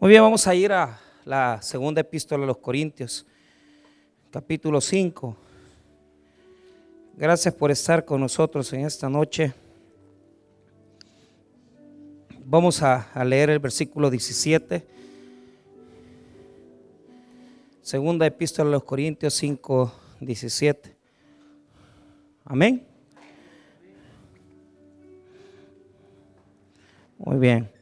Muy bien, vamos a ir a la segunda epístola de los Corintios, capítulo 5. Gracias por estar con nosotros en esta noche. Vamos a, a leer el versículo 17. Segunda epístola de los Corintios 5, 17. Amén. Muy bien.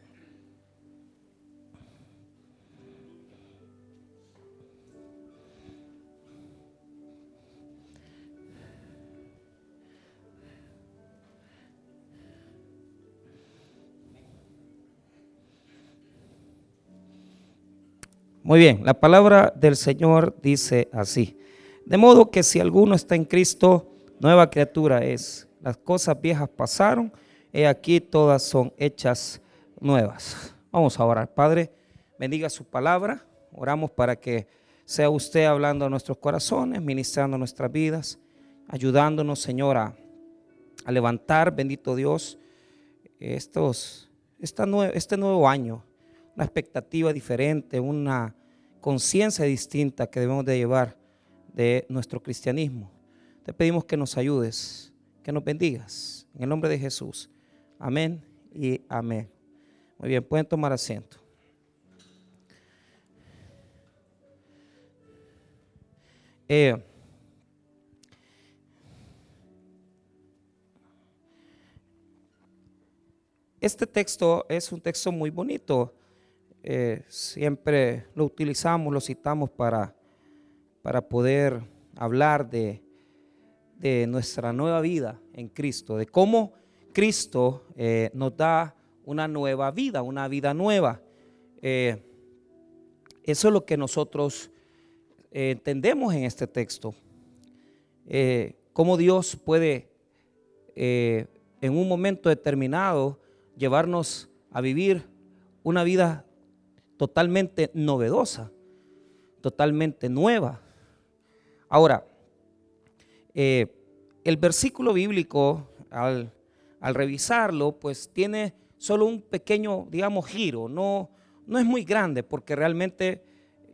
Muy bien, la palabra del Señor dice así. De modo que si alguno está en Cristo, nueva criatura es. Las cosas viejas pasaron, y aquí todas son hechas nuevas. Vamos a orar. Padre, bendiga su palabra. Oramos para que sea usted hablando a nuestros corazones, ministrando nuestras vidas, ayudándonos, Señora, a levantar, bendito Dios, estos, este nuevo año una expectativa diferente, una conciencia distinta que debemos de llevar de nuestro cristianismo. Te pedimos que nos ayudes, que nos bendigas. En el nombre de Jesús. Amén y amén. Muy bien, pueden tomar asiento. Eh, este texto es un texto muy bonito. Eh, siempre lo utilizamos, lo citamos para, para poder hablar de, de, nuestra nueva vida en Cristo, de cómo Cristo eh, nos da una nueva vida, una vida nueva. Eh, eso es lo que nosotros entendemos en este texto. cómo Dios puede en un momento determinado llevarnos a vivir una vida totalmente novedosa, totalmente nueva. Ahora, eh, el versículo bíblico, al, revisarlo, pues tiene solo un pequeño, digamos, giro, no, no es muy grande, porque realmente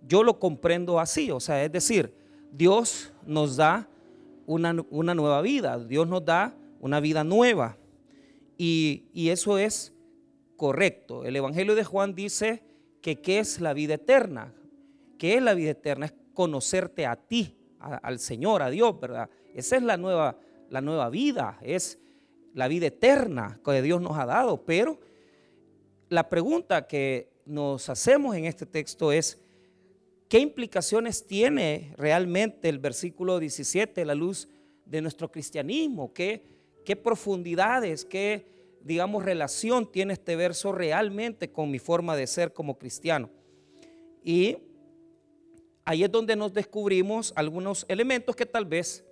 yo lo comprendo así, o sea, es decir, Dios nos da una, nueva vida, Dios nos da una vida nueva, y, y eso es correcto. El Evangelio de Juan dice que qué es la vida eterna. ¿Qué es la vida eterna? Es conocerte a ti, al Señor, a Dios, ¿verdad? Esa es la nueva, la nueva vida, es la vida eterna que Dios nos ha dado. Pero la pregunta que nos hacemos en este texto es, ¿qué implicaciones tiene realmente el versículo 17, la luz de nuestro cristianismo? ¿Qué, qué profundidades, qué digamos, relación tiene este verso realmente con mi forma de ser como cristiano. Y ahí es donde nos descubrimos algunos elementos que tal vez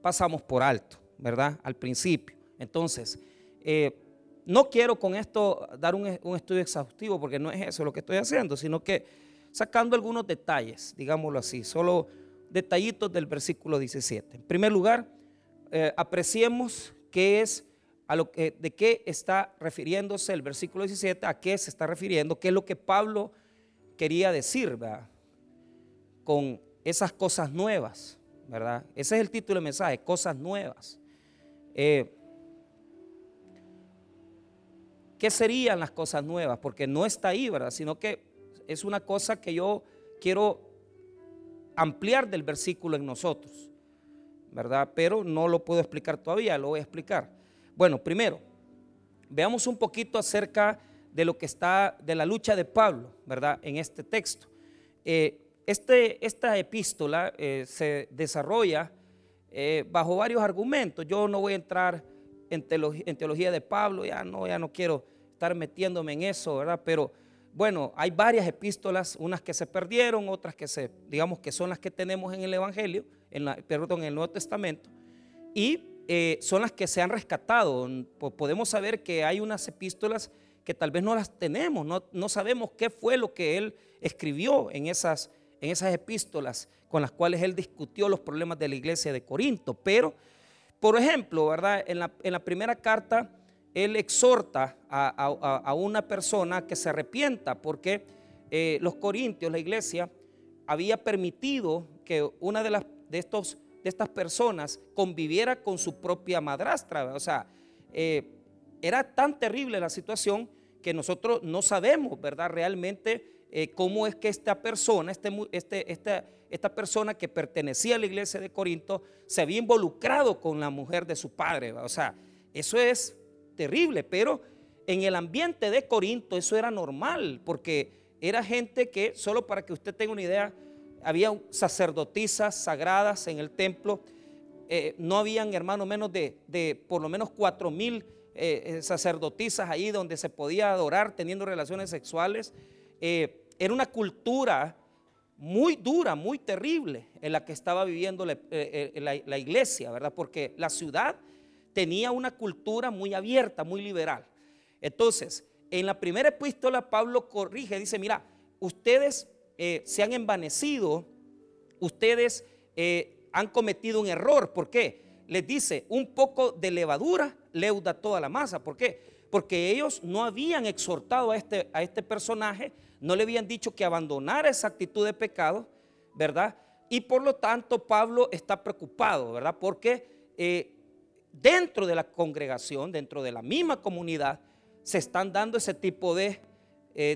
pasamos por alto, ¿verdad? Al principio. Entonces, eh, no quiero con esto dar un, estudio exhaustivo porque no es eso lo que estoy haciendo, sino que sacando algunos detalles, digámoslo así, solo detallitos del versículo 17. En primer lugar, eh, apreciemos qué es de qué está refiriéndose el versículo 17, a qué se está refiriendo, qué es lo que Pablo quería decir, ¿verdad? Con esas cosas nuevas, ¿verdad? Ese es el título del mensaje, cosas nuevas. Eh, ¿Qué serían las cosas nuevas? Porque no está ahí, ¿verdad? Sino que es una cosa que yo quiero ampliar del versículo en nosotros, ¿verdad? Pero no lo puedo explicar todavía, lo voy a explicar. Bueno, primero, veamos un poquito acerca de lo que está, de la lucha de Pablo, ¿verdad? En este texto. Eh, este, esta epístola eh, se desarrolla eh, bajo varios argumentos. Yo no voy a entrar en teología, de Pablo, ya no, ya no quiero estar metiéndome en eso, ¿verdad? Pero bueno, hay varias epístolas, unas que se perdieron, otras que se, digamos que son las que tenemos en el Evangelio, en perdón, en el Nuevo Testamento. Y eh, son las que se han rescatado. Podemos saber que hay unas epístolas que tal vez no las tenemos, no, sabemos qué fue lo que él escribió en esas, en esas epístolas con las cuales él discutió los problemas de la iglesia de Corinto. Pero, por ejemplo, ¿verdad? En la, primera carta, él exhorta a, una persona que se arrepienta porque eh, los corintios, la iglesia, había permitido que una de, las, de, estos, de estas personas conviviera con su propia madrastra. O sea, eh, era tan terrible la situación que nosotros no sabemos, ¿verdad? Realmente eh, cómo es que esta persona, este, este, esta, esta persona que pertenecía a la iglesia de Corinto, se había involucrado con la mujer de su padre. O sea, eso es terrible, pero en el ambiente de Corinto eso era normal, porque era gente que, solo para que usted tenga una idea, había sacerdotisas sagradas en el templo. Eh, no habían, hermano, menos de, por lo menos cuatro mil eh, eh, sacerdotisas ahí donde se podía adorar teniendo relaciones sexuales. era una cultura muy dura, muy terrible en la que estaba viviendo la, la iglesia, ¿verdad? Porque la ciudad tenía una cultura muy abierta, muy liberal. Entonces, en la primera epístola Pablo corrige, dice, mira, ustedes eh, se han envanecido, ustedes eh, han cometido un error. ¿Por qué? Les dice, un poco de levadura leuda toda la masa. ¿Por qué? Porque ellos no habían exhortado a este, a este personaje, no le habían dicho que abandonara esa actitud de pecado, ¿verdad? Y por lo tanto Pablo está preocupado, ¿verdad? Porque eh, dentro de la congregación, dentro de la misma comunidad, se están dando ese tipo de,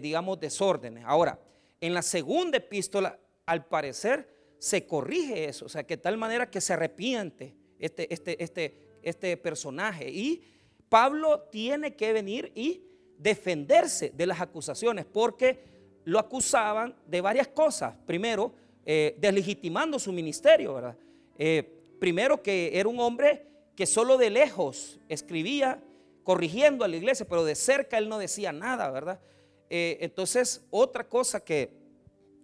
digamos, desórdenes. Ahora, en la segunda epístola, al parecer, se corrige eso, o sea, que tal manera que se arrepiente este, este, este, este personaje. Y Pablo tiene que venir y defenderse de las acusaciones, porque lo acusaban de varias cosas. Primero, eh, deslegitimando su ministerio, ¿verdad? Eh, primero que era un hombre que solo de lejos escribía corrigiendo a la iglesia, pero de cerca él no decía nada, ¿verdad? Eh, entonces, otra cosa que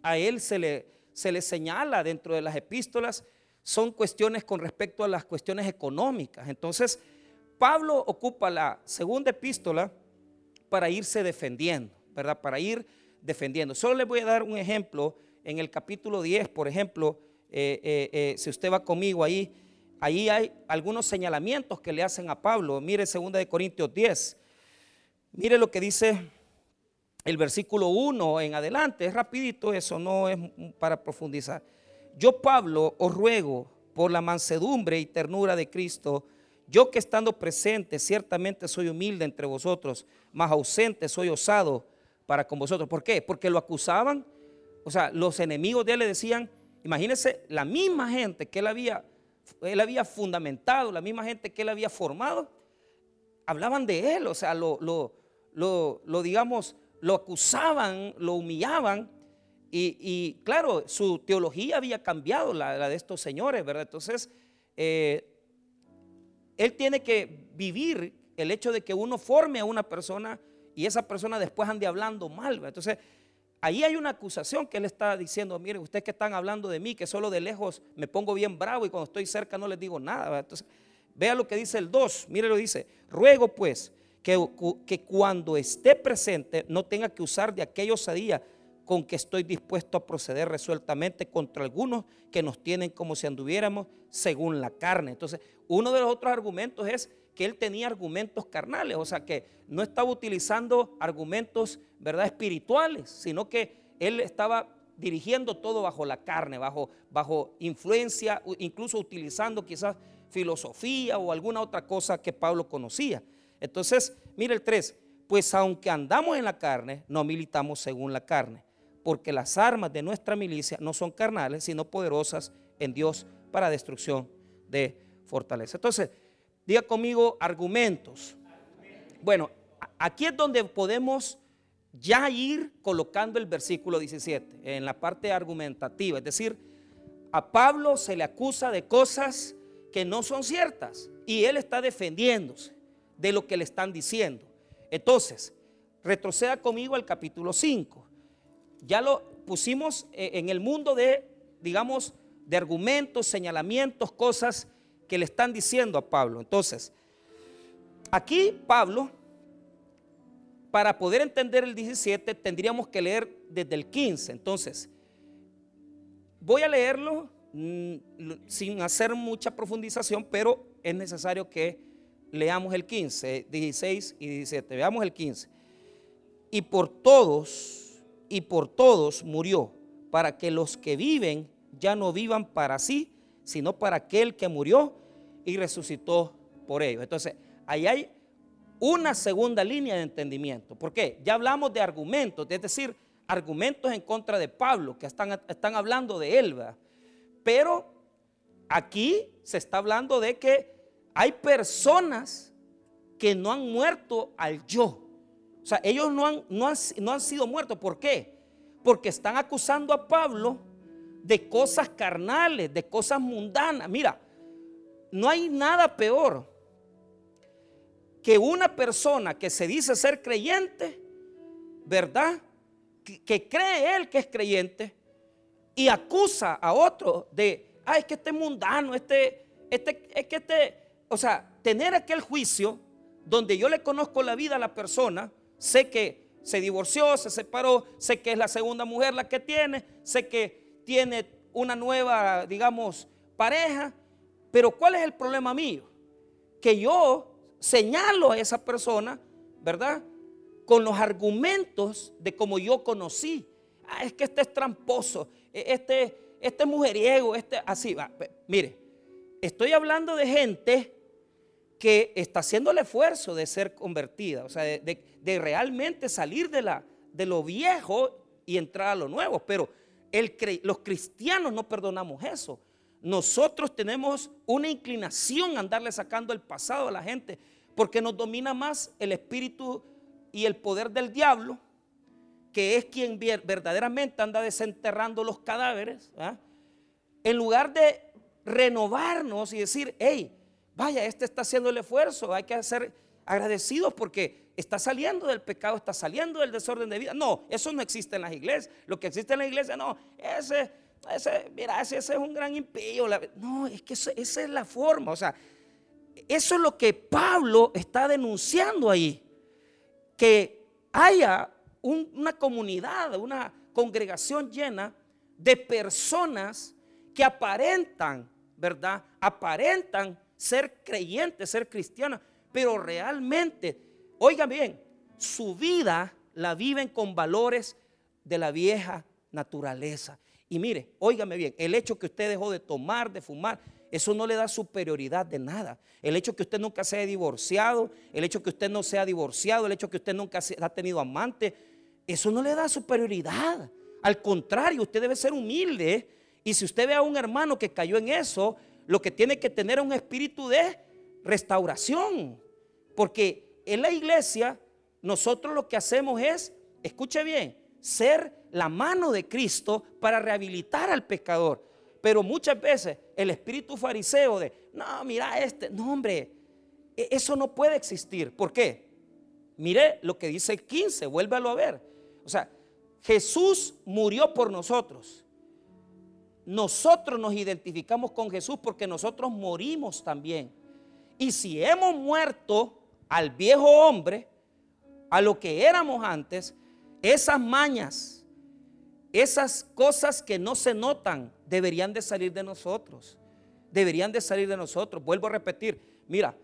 a él se le, se le señala dentro de las epístolas son cuestiones con respecto a las cuestiones económicas. Entonces, Pablo ocupa la segunda epístola para irse defendiendo, ¿verdad? Para ir defendiendo. Solo les voy a dar un ejemplo en el capítulo 10, por ejemplo, eh, eh, si usted va conmigo ahí, Ahí hay algunos señalamientos que le hacen a Pablo. Mire 2 de Corintios 10. Mire lo que dice el versículo 1 en adelante. Es rapidito eso, no es para profundizar. Yo Pablo os ruego por la mansedumbre y ternura de Cristo, yo que estando presente ciertamente soy humilde entre vosotros, más ausente soy osado para con vosotros. ¿Por qué? Porque lo acusaban, o sea, los enemigos de él le decían, imagínense, la misma gente que él había él había fundamentado, la misma gente que él había formado, hablaban de él, o sea, lo, lo, digamos, lo acusaban, lo humillaban. Y, claro, su teología había cambiado, la, de estos señores, ¿verdad? Entonces, eh, él tiene que vivir el hecho de que uno forme a una persona y esa persona después ande hablando mal. ¿verdad? Entonces, Ahí hay una acusación que él está diciendo, mire, ustedes que están hablando de mí, que solo de lejos me pongo bien bravo y cuando estoy cerca no les digo nada. Entonces, vea lo que dice el 2, mire lo dice, ruego pues que, cuando esté presente no tenga que usar de aquella osadía con que estoy dispuesto a proceder resueltamente contra algunos que nos tienen como si anduviéramos según la carne. Entonces, uno de los otros argumentos es que él tenía argumentos carnales, o sea que no estaba utilizando argumentos, ¿verdad?, espirituales, sino que él estaba dirigiendo todo bajo la carne, bajo, bajo influencia, incluso utilizando quizás filosofía o alguna otra cosa que Pablo conocía. Entonces, mire el 3, pues aunque andamos en la carne, no militamos según la carne, porque las armas de nuestra milicia no son carnales, sino poderosas en Dios para destrucción de fortaleza. Entonces, Diga conmigo argumentos. Bueno, aquí es donde podemos ya ir colocando el versículo 17 en la parte argumentativa. Es decir, a Pablo se le acusa de cosas que no son ciertas y él está defendiéndose de lo que le están diciendo. Entonces, retroceda conmigo al capítulo 5. Ya lo pusimos eh, en el mundo de, digamos, de argumentos, señalamientos, cosas que le están diciendo a Pablo. Entonces, aquí Pablo, para poder entender el 17, tendríamos que leer desde el 15. Entonces, voy a leerlo mm, sin hacer mucha profundización, pero es necesario que leamos el 15, 16 y 17. Veamos el 15. Y por todos y por todos murió, para que los que viven ya no vivan para sí, sino para aquel que murió y resucitó por ellos. Entonces, ahí hay una segunda línea de entendimiento. ¿Por qué? Ya hablamos de argumentos, es decir, argumentos en contra de Pablo, que están, están hablando de él, Pero aquí se está hablando de que hay personas que no han muerto al yo. O sea, ellos no han, no han, no han sido muertos. ¿Por qué? Porque están acusando a Pablo de cosas carnales, de cosas mundanas. Mira, no hay nada peor que una persona que se dice ser creyente, ¿verdad? Que, cree él que es creyente y acusa a otro de, ah, es que este es mundano, este, este, es que este, o sea, tener aquel juicio donde yo le conozco la vida a la persona, sé que se divorció, se separó, sé que es la segunda mujer la que tiene, sé que tiene una nueva, digamos, pareja, pero ¿cuál es el problema mío? Que yo señalo a esa persona, ¿verdad? Con los argumentos de cómo yo conocí. Ah, es que este es tramposo, e, este, este mujeriego, este, así va. Mire, estoy hablando de gente que está haciendo el esfuerzo de ser convertida, o sea, de, realmente salir de, la, de lo viejo y entrar a lo nuevo. Pero los cristianos no perdonamos eso. Nosotros tenemos una inclinación a andarle sacando el pasado a la gente porque nos domina más el espíritu y el poder del diablo, que es quien verdaderamente anda desenterrando los cadáveres, ¿ah? en lugar de renovarnos y decir, hey, vaya, este está haciendo el esfuerzo, hay que ser agradecidos porque está saliendo del pecado, está saliendo del desorden de vida. No, eso no existe en las iglesias. Lo que existe en la iglesia, no, ese, ese mira, ese, es un gran impío. No, es que esa es la forma, o sea, eso es lo que Pablo está denunciando ahí. Que haya una comunidad, una congregación llena de personas que aparentan, ¿verdad? Aparentan ser creyentes, ser cristianas, pero realmente, oigan bien, su vida la viven con valores de la vieja naturaleza. Y mire, óigame bien, el hecho que usted dejó de tomar, de fumar, eso no le da superioridad de nada. El hecho que usted nunca se haya divorciado, el hecho que usted no sea divorciado, el hecho que usted nunca ha tenido amante, eso no le da superioridad. Al contrario, usted debe ser humilde. Y si usted ve a un hermano que cayó en eso, lo que tiene que tener es un espíritu de restauración. Porque en la iglesia nosotros lo que hacemos es, escuche bien, ser la mano de Cristo para rehabilitar al pecador. Pero muchas veces el espíritu fariseo de, no, mira este, no hombre, e-, eso no puede existir. ¿Por qué? Mire lo que dice el 15, vuélvalo a ver. O sea, Jesús murió por nosotros. Nosotros nos identificamos con Jesús porque nosotros morimos también. Y si hemos muerto al viejo hombre, a lo que éramos antes, esas mañas, esas cosas que no se notan deberían de salir de nosotros. Deberían de salir de nosotros. Vuelvo a repetir, mira,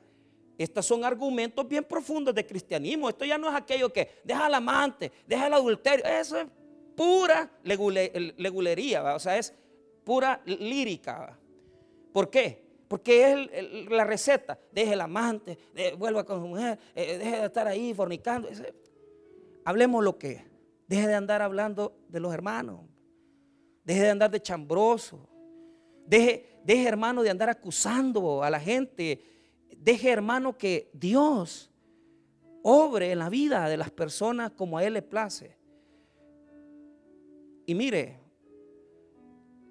estos son argumentos bien profundos de cristianismo. Esto ya no es aquello que deja al amante, deja el adulterio. Eso es pura legulería, o sea, es pura lírica. ¿Por qué? Porque es la receta. Deje el amante, vuelva con su mujer, eh, deje de estar ahí fornicando. Hablemos lo que Deje de andar hablando de los hermanos. Deje de andar de chambroso. Deje, deje, hermano, de andar acusando a la gente. Deje, hermano, que Dios obre en la vida de las personas como a Él le place. Y mire,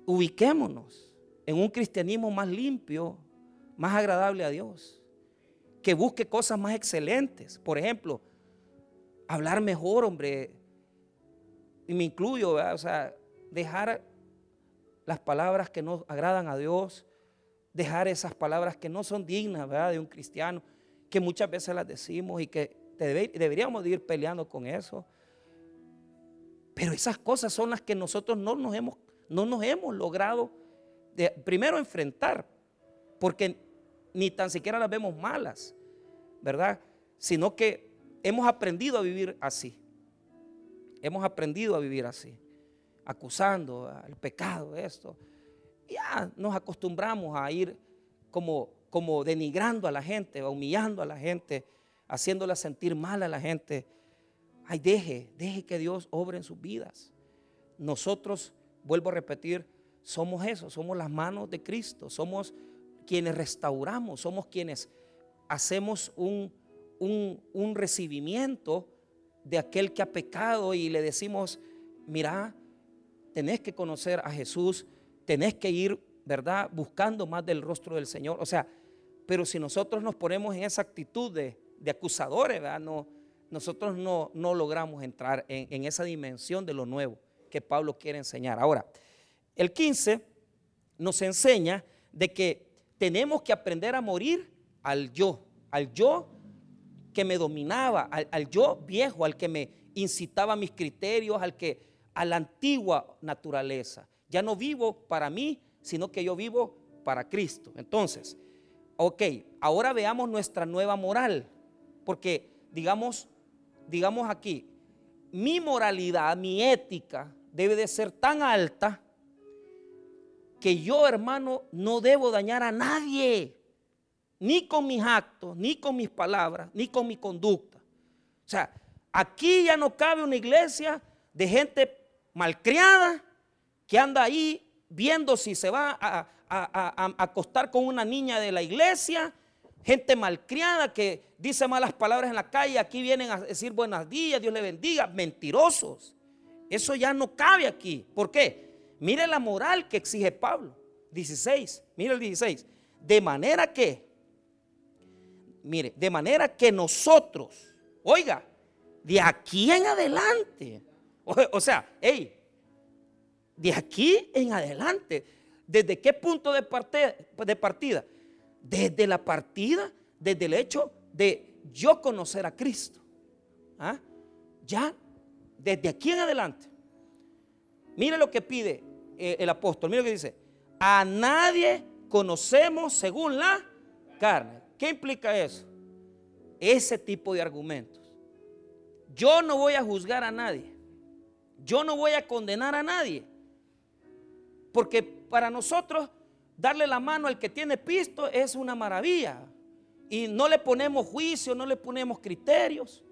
ubiquémonos en un cristianismo más limpio, más agradable a Dios. Que busque cosas más excelentes. Por ejemplo, hablar mejor, hombre, y me incluyo, o sea, dejar las palabras que no agradan a Dios, dejar esas palabras que no son dignas ¿verdad? de un cristiano, que muchas veces las decimos y que deberíamos de ir peleando con eso. Pero esas cosas son las que nosotros no nos hemos, no nos hemos logrado de, primero enfrentar, porque ni tan siquiera las vemos malas, ¿verdad? Sino que hemos aprendido a vivir así. Hemos aprendido a vivir así, acusando al pecado, esto. Ya nos acostumbramos a ir como, como denigrando a la gente, humillando a la gente, haciéndola sentir mal a la gente. Ay, deje, deje que Dios obre en sus vidas. Nosotros, vuelvo a repetir, somos eso, somos las manos de Cristo, somos quienes restauramos, somos quienes hacemos un, un, recibimiento de aquel que ha pecado y le decimos, mira, tenés que conocer a Jesús, tenés que ir, ¿verdad? Buscando más del rostro del Señor. O sea, pero si nosotros nos ponemos en esa actitud de, acusadores, ¿verdad? No, nosotros no, no logramos entrar en, en, esa dimensión de lo nuevo que Pablo quiere enseñar. Ahora, el 15 nos enseña de que tenemos que aprender a morir al yo, al yo que me dominaba, al, yo viejo, al que me incitaba a mis criterios, al que a la antigua naturaleza. Ya no vivo para mí, sino que yo vivo para Cristo. Entonces, ok, ahora veamos nuestra nueva moral, porque digamos, digamos aquí, mi moralidad, mi ética debe de ser tan alta que yo, hermano, no debo dañar a nadie ni con mis actos, ni con mis palabras, ni con mi conducta. O sea, aquí ya no cabe una iglesia de gente malcriada que anda ahí viendo si se va a, acostar con una niña de la iglesia, gente malcriada que dice malas palabras en la calle, aquí vienen a decir buenos días, Dios le bendiga, mentirosos. Eso ya no cabe aquí. ¿Por qué? Mire la moral que exige Pablo. 16, mire el 16. De manera que Mire, de manera que nosotros, oiga, de aquí en adelante, o, sea, hey, de aquí en adelante, ¿desde qué punto de, de partida? Desde la partida, desde el hecho de yo conocer a Cristo. ¿Ah? Ya, desde aquí en adelante. Mire lo que pide eh, el apóstol, mire lo que dice. A nadie conocemos según la carne. ¿Qué implica eso? Ese tipo de argumentos. Yo no voy a juzgar a nadie. Yo no voy a condenar a nadie. Porque para nosotros darle la mano al que tiene pisto es una maravilla. Y no le ponemos juicio, no le ponemos criterios.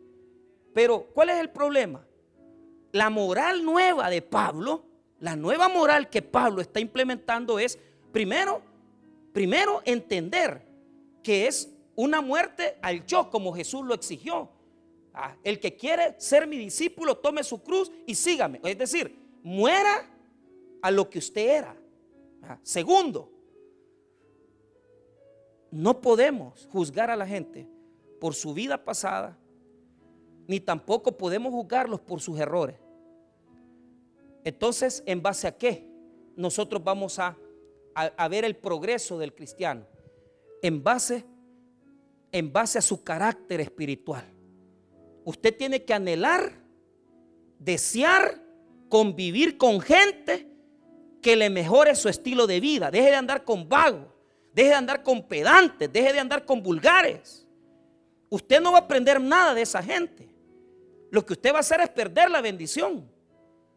Pero ¿cuál es el problema? La moral nueva de Pablo, la nueva moral que Pablo está implementando es, primero, primero entender que es una muerte al yo como Jesús lo exigió. Ah, el que quiere ser mi discípulo, tome su cruz y sígame. Es decir, muera a lo que usted era. Ah, segundo, no podemos juzgar a la gente por su vida pasada, ni tampoco podemos juzgarlos por sus errores. Entonces, ¿en base a qué? Nosotros vamos a, a ver el progreso del cristiano en base, en base a su carácter espiritual. Usted tiene que anhelar, desear, convivir con gente que le mejore su estilo de vida. Deje de andar con vagos, deje de andar con pedantes, deje de andar con vulgares. Usted no va a aprender nada de esa gente. Lo que usted va a hacer es perder la bendición.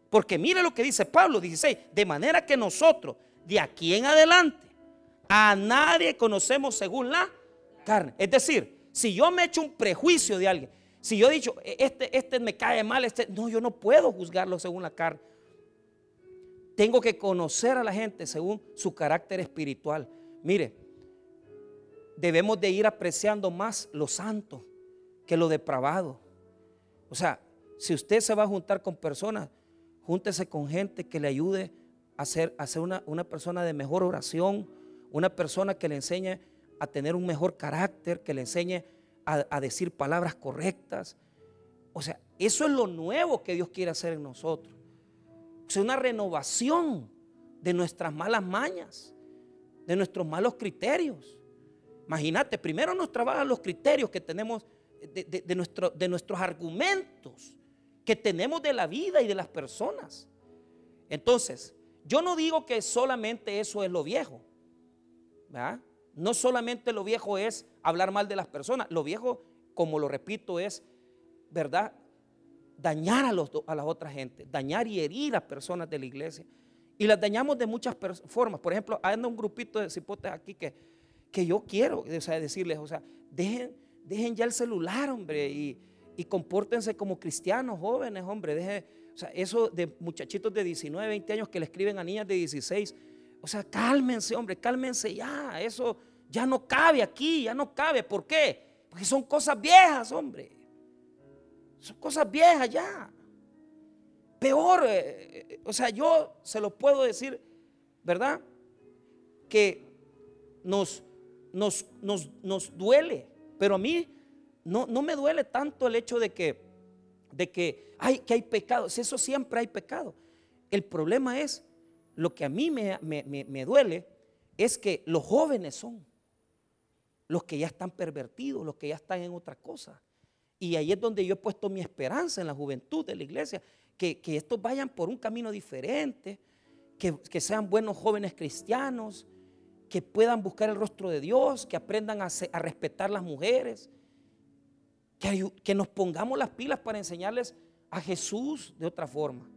Porque mire lo que dice Pablo 16, de manera que nosotros de aquí en adelante a nadie conocemos según la carne. Es decir, si yo me echo un prejuicio de alguien, si yo he dicho, e, este, este me cae mal, este, no, yo no puedo juzgarlo según la carne. Tengo que conocer a la gente según su carácter espiritual. Mire, debemos de ir apreciando más lo santo que lo depravado. O sea, si usted se va a juntar con personas, júntese con gente que le ayude a ser, una, persona de mejor oración, una persona que le enseñe a tener un mejor carácter, que le enseñe a, decir palabras correctas. O sea, eso es lo nuevo que Dios quiere hacer en nosotros. Es una renovación de nuestras malas mañas, de nuestros malos criterios. Imagínate, primero nos trabajan los criterios que tenemos de nuestros argumentos que tenemos de la vida y de las personas. Entonces, yo no digo que solamente eso es lo viejo. No solamente lo viejo es hablar mal de las personas, lo viejo, como lo repito, es, ¿verdad? dañar a, los, a las otras gente, dañar y herir a personas de la iglesia. Y las dañamos de muchas formas. Por ejemplo, hay un grupito de cipotes aquí que, que yo quiero o sea, decirles, o sea, dejen, dejen ya el celular, hombre, y, y compórtense como cristianos jóvenes, hombre. Dejen, o sea, eso de muchachitos de 19, 20 años que le escriben a niñas de 16. O sea, cálmense, hombre, cálmense ya. Eso ya no cabe aquí, ya no cabe. ¿Por qué? Porque son cosas viejas, hombre. Son cosas viejas ya. Peor, eh, eh, o sea, yo se lo puedo decir, ¿verdad? Que nos, nos, nos, nos duele, pero a mí no, no, me duele tanto el hecho de que, de que, hay, que hay pecado. Eso siempre hay pecado. El problema es, lo que a mí me, me, me duele es que los jóvenes son los que ya están pervertidos, los que ya están en otra cosa. Y ahí es donde yo he puesto mi esperanza en la juventud de la iglesia, que, estos vayan por un camino diferente, que, sean buenos jóvenes cristianos, que puedan buscar el rostro de Dios, que aprendan a, a respetar las mujeres, que, nos pongamos las pilas para enseñarles a Jesús de otra forma.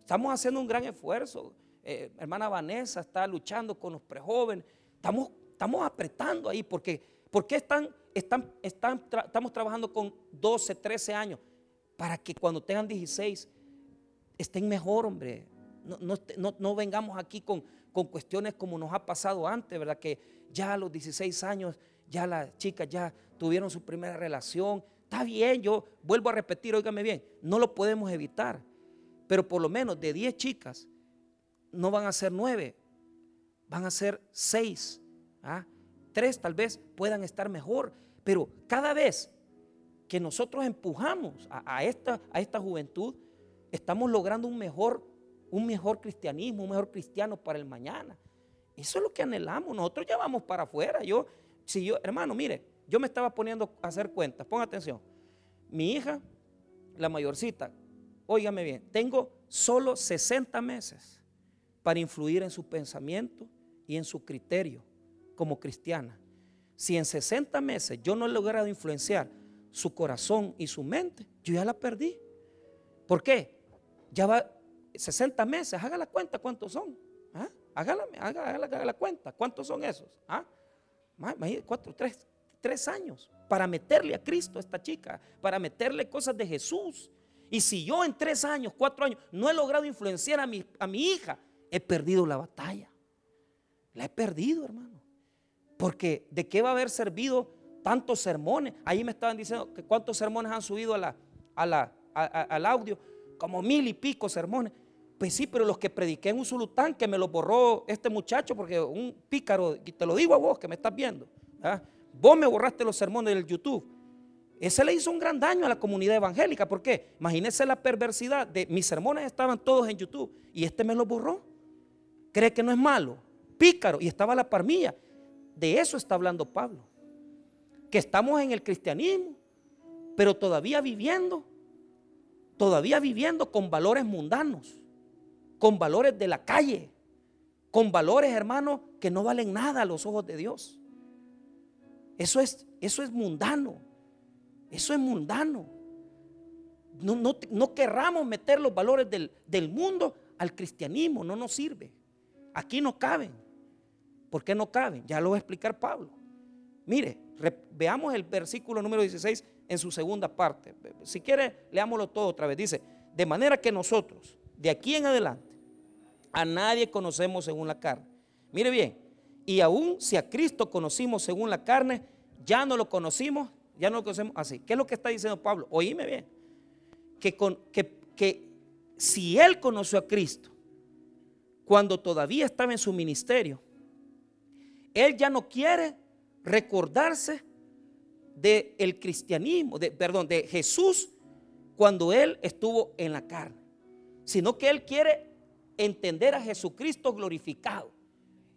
Estamos haciendo un gran esfuerzo. Eh, hermana Vanessa está luchando con los prejóvenes. Estamos estamos apretando ahí porque, porque están, están, estamos trabajando con 12, 13 años para que cuando tengan 16 estén mejor, hombre. No, no, vengamos aquí con, con cuestiones como nos ha pasado antes, ¿verdad? Que ya a los 16 años, ya las chicas ya tuvieron su primera relación. Está bien, yo vuelvo a repetir, óigame bien, no lo podemos evitar. Pero por lo menos de 10 chicas, no van a ser 9, van a ser 6 ¿ah? tres tal vez puedan estar mejor, pero cada vez que nosotros empujamos a, esta, a esta juventud, estamos logrando un mejor, un mejor cristianismo, un mejor cristiano para el mañana. Eso es lo que anhelamos. Nosotros ya vamos para afuera. Yo, si yo, hermano, mire, yo me estaba poniendo a hacer cuentas. Ponga atención. Mi hija, la mayorcita, óigame bien, tengo solo 60 meses para influir en su pensamiento y en su criterio como cristiana. Si en 60 meses yo no he logrado influenciar su corazón y su mente, yo ya la perdí. ¿Por qué? Ya va 60 meses, haga la cuenta cuántos son. ¿Ah? Hágala, haga, la cuenta, ¿cuántos son esos? ¿Ah? Cuatro, tres, tres años para meterle a Cristo a esta chica, para meterle cosas de Jesús. Y si yo en tres años, cuatro años, no he logrado influenciar a mi, a mi hija, he perdido la batalla. La he perdido, hermano. Porque de qué va a haber servido tantos sermones. Ahí me estaban diciendo que cuántos sermones han subido a la, al audio. Como mil y pico sermones. Pues sí, pero los que prediqué en Usulután, que me lo borró este muchacho, porque un pícaro, y te lo digo a vos que me estás viendo, vos me borraste los sermones del YouTube. Ese le hizo un gran daño a la comunidad evangélica. ¿Por qué? Imagínese la perversidad de mis sermones estaban todos en YouTube y este me los borró. ¿Cree que no es malo? Pícaro. Y estaba la parmilla. De eso está hablando Pablo. Que estamos en el cristianismo, pero todavía viviendo, todavía viviendo con valores mundanos, con valores de la calle, con valores, hermanos, que no valen nada a los ojos de Dios. Eso es, eso es mundano. Eso es mundano. No, no, querramos meter los valores del, del mundo al cristianismo, no nos sirve. Aquí no caben. ¿Por qué no caben? Ya lo va a explicar Pablo. Mire, veamos el versículo número 16 en su segunda parte. Si quiere, leámoslo todo otra vez. Dice, de manera que nosotros, de aquí en adelante, a nadie conocemos según la carne. Mire bien, y aún si a Cristo conocimos según la carne, ya no lo conocimos, ya no lo conocemos así. ¿Qué es lo que está diciendo Pablo? Oíme bien. Que, si él conoció a Cristo cuando todavía estaba en su ministerio, él ya no quiere recordarse del el cristianismo, de, perdón, de Jesús cuando Él estuvo en la carne, sino que Él quiere entender a Jesucristo glorificado.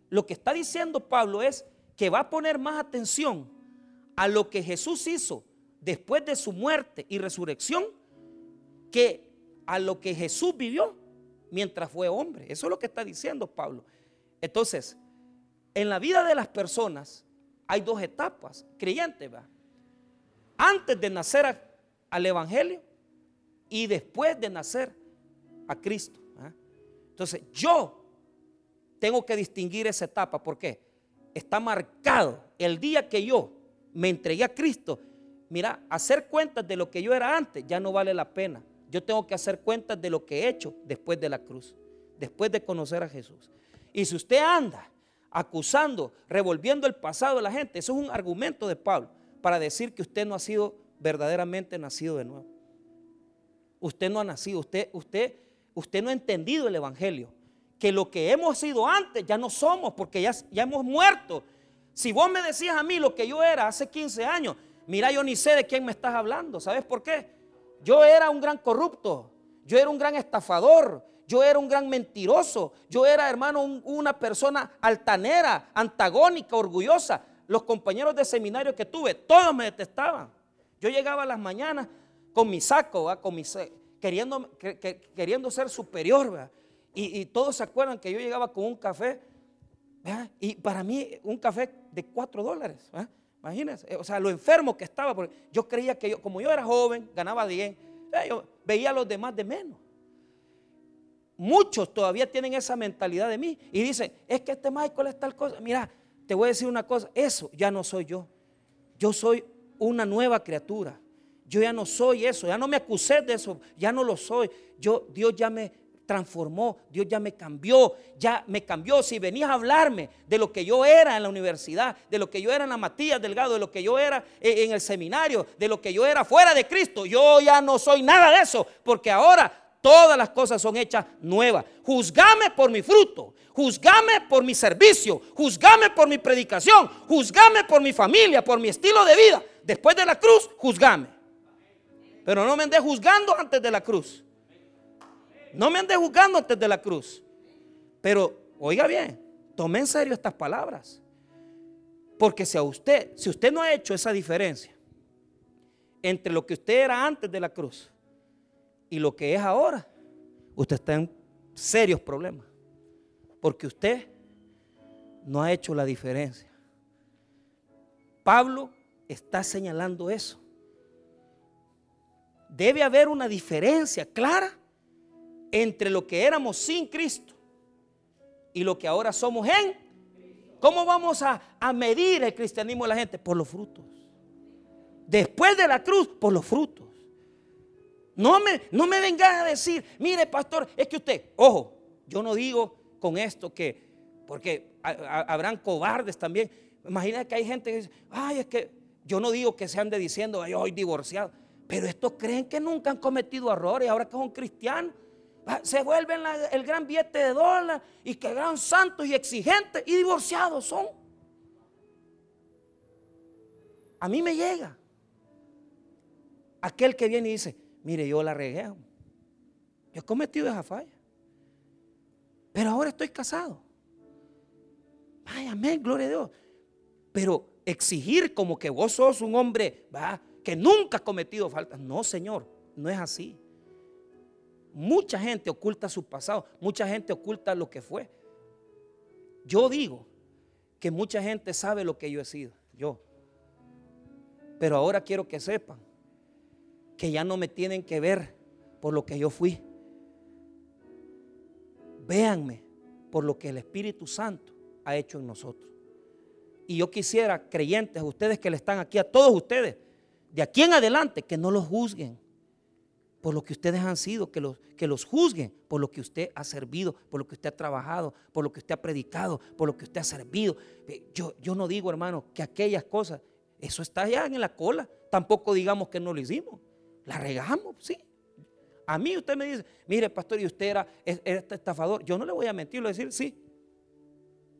Lo que está diciendo Pablo es que va a poner más atención a lo que Jesús hizo después de su muerte y resurrección que a lo que Jesús vivió mientras fue hombre. Eso es lo que está diciendo Pablo. Entonces, en la vida de las personas hay dos etapas. Creyente, va. Antes de nacer al Evangelio, y después de nacer a Cristo. Entonces, yo tengo que distinguir esa etapa. ¿Por qué? Está marcado el día que yo me entregué a Cristo. Mira, hacer cuentas de lo que yo era antes ya no vale la pena. Yo tengo que hacer cuentas de lo que he hecho después de la cruz, después de conocer a Jesús. Y si usted anda acusando, revolviendo el pasado de la gente, eso es un argumento de Pablo para decir que usted no ha sido verdaderamente nacido de nuevo. Usted no ha nacido, usted, usted, usted no ha entendido el Evangelio. Que lo que hemos sido antes ya no somos porque ya, ya hemos muerto. Si vos me decías a mí lo que yo era hace 15 años, mira, yo ni sé de quién me estás hablando. ¿Sabes por qué? Yo era un gran corrupto, yo era un gran estafador, yo era un gran mentiroso, yo era, hermano, una persona altanera, antagónica, orgullosa. Los compañeros de seminario que tuve, todos me detestaban. Yo llegaba a las mañanas con mi saco, con mi, queriendo, queriendo ser superior. Y, todos se acuerdan que yo llegaba con un café. Y para mí un café de cuatro dólares. Imagínense, o sea, lo enfermo que estaba. Porque yo creía que yo, como yo era joven, ganaba bien, yo veía a los demás de menos. Muchos todavía tienen esa mentalidad de mí y dicen, es que este Michael es tal cosa. Mira, te voy a decir una cosa, eso ya no soy yo. Yo soy una nueva criatura. Yo ya no soy eso, ya no me acusé de eso, ya no lo soy. Yo, Dios ya me transformó, Dios ya me cambió, ya me cambió. Si venías a hablarme de lo que yo era en la universidad, de lo que yo era en la Matías Delgado, de lo que yo era en el seminario, de lo que yo era fuera de Cristo, yo ya no soy nada de eso, porque ahora todas las cosas son hechas nuevas. Juzgame por mi fruto, juzgame por mi servicio, juzgame por mi predicación, juzgame por mi familia, por mi estilo de vida. Después de la cruz, juzgame. Pero no me andé juzgando antes de la cruz. No me andé juzgando antes de la cruz. Pero oiga bien, tome en serio estas palabras. Porque si a usted, si usted no ha hecho esa diferencia entre lo que usted era antes de la cruz y lo que es ahora, usted está en serios problemas. Porque usted no ha hecho la diferencia. Pablo está señalando eso debe haber una diferencia clara entre lo que éramos sin Cristo y lo que ahora somos en. ¿Cómo vamos a, medir el cristianismo de la gente? Por los frutos. Después de la cruz, por los frutos. No me, no me vengas a decir, mire pastor, es que usted, ojo, yo no digo con esto que, porque habrán cobardes también. Imagina que hay gente que dice, ay, es que yo no digo que se ande diciendo, ay, hoy divorciado. Pero estos creen que nunca han cometido errores, ahora que son cristianos. Ah, se vuelven el gran billete de dólar y que gran santos y exigentes y divorciados son. A mí me llega aquel que viene y dice, mire, yo la regué. Yo he cometido esa falla. Pero ahora estoy casado. Ay, amén, gloria a Dios. Pero exigir como que vos sos un hombre, va, que nunca ha cometido faltas. No, Señor, no es así. Mucha gente oculta su pasado, mucha gente oculta lo que fue. Yo digo que mucha gente sabe lo que yo he sido, yo. Pero ahora quiero que sepan que ya no me tienen que ver por lo que yo fui. Véanme por lo que el Espíritu Santo ha hecho en nosotros. Y yo quisiera, creyentes, ustedes que le están aquí, a todos ustedes, de aquí en adelante, que no los juzguen por lo que ustedes han sido, que los, que los juzguen por lo que usted ha servido, por lo que usted ha trabajado, por lo que usted ha predicado, por lo que usted ha servido. Yo, yo no digo, hermano, que aquellas cosas, eso está ya en la cola. Tampoco digamos que no lo hicimos. La regamos, sí. A mí usted me dice, mire, pastor, y usted era, era estafador. Yo no le voy a mentir, le voy a decir, sí.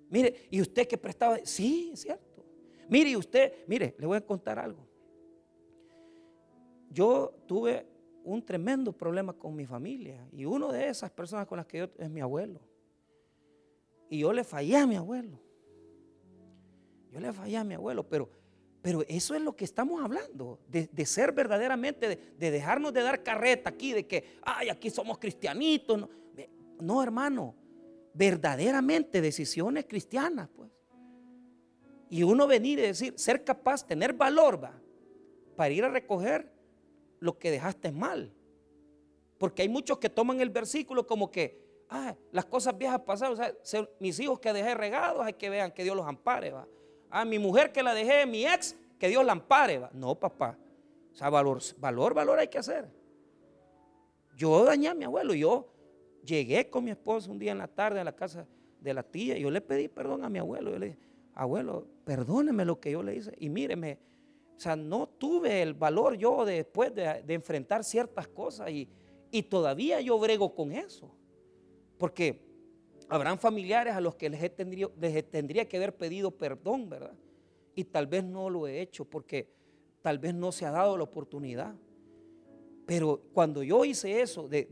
Mire, y usted que prestaba, sí, es cierto. Mire, y usted, mire, le voy a contar algo yo tuve un tremendo problema con mi familia y una de esas personas con las que yo es mi abuelo. Y yo le fallé a mi abuelo. Yo le fallé a mi abuelo, pero, pero eso es lo que estamos hablando, de, ser verdaderamente, de, dejarnos de dar carreta aquí, de que, ay, aquí somos cristianitos. No, no hermano, verdaderamente decisiones cristianas, pues. Y uno venir y decir, ser capaz, tener valor, va, para ir a recoger lo que dejaste mal. Porque hay muchos que toman el versículo como que, ah, las cosas viejas pasaron. O sea, mis hijos que dejé regados, hay que vean que Dios los ampare. ¿va? Ah, mi mujer que la dejé, mi ex, que Dios la ampare. ¿va? No, papá. O sea, valor, valor, valor hay que hacer. Yo dañé a mi abuelo. Yo llegué con mi esposa un día en la tarde a la casa de la tía y yo le pedí perdón a mi abuelo. Yo le dije, abuelo, perdóneme lo que yo le hice. Y míreme, o sea, no tuve el valor yo después de, enfrentar ciertas cosas y, y todavía yo brego con eso. Porque habrán familiares a los que les, tendría, tendría que haber pedido perdón, ¿verdad? Y tal vez no lo he hecho porque tal vez no se ha dado la oportunidad. Pero cuando yo hice eso, de,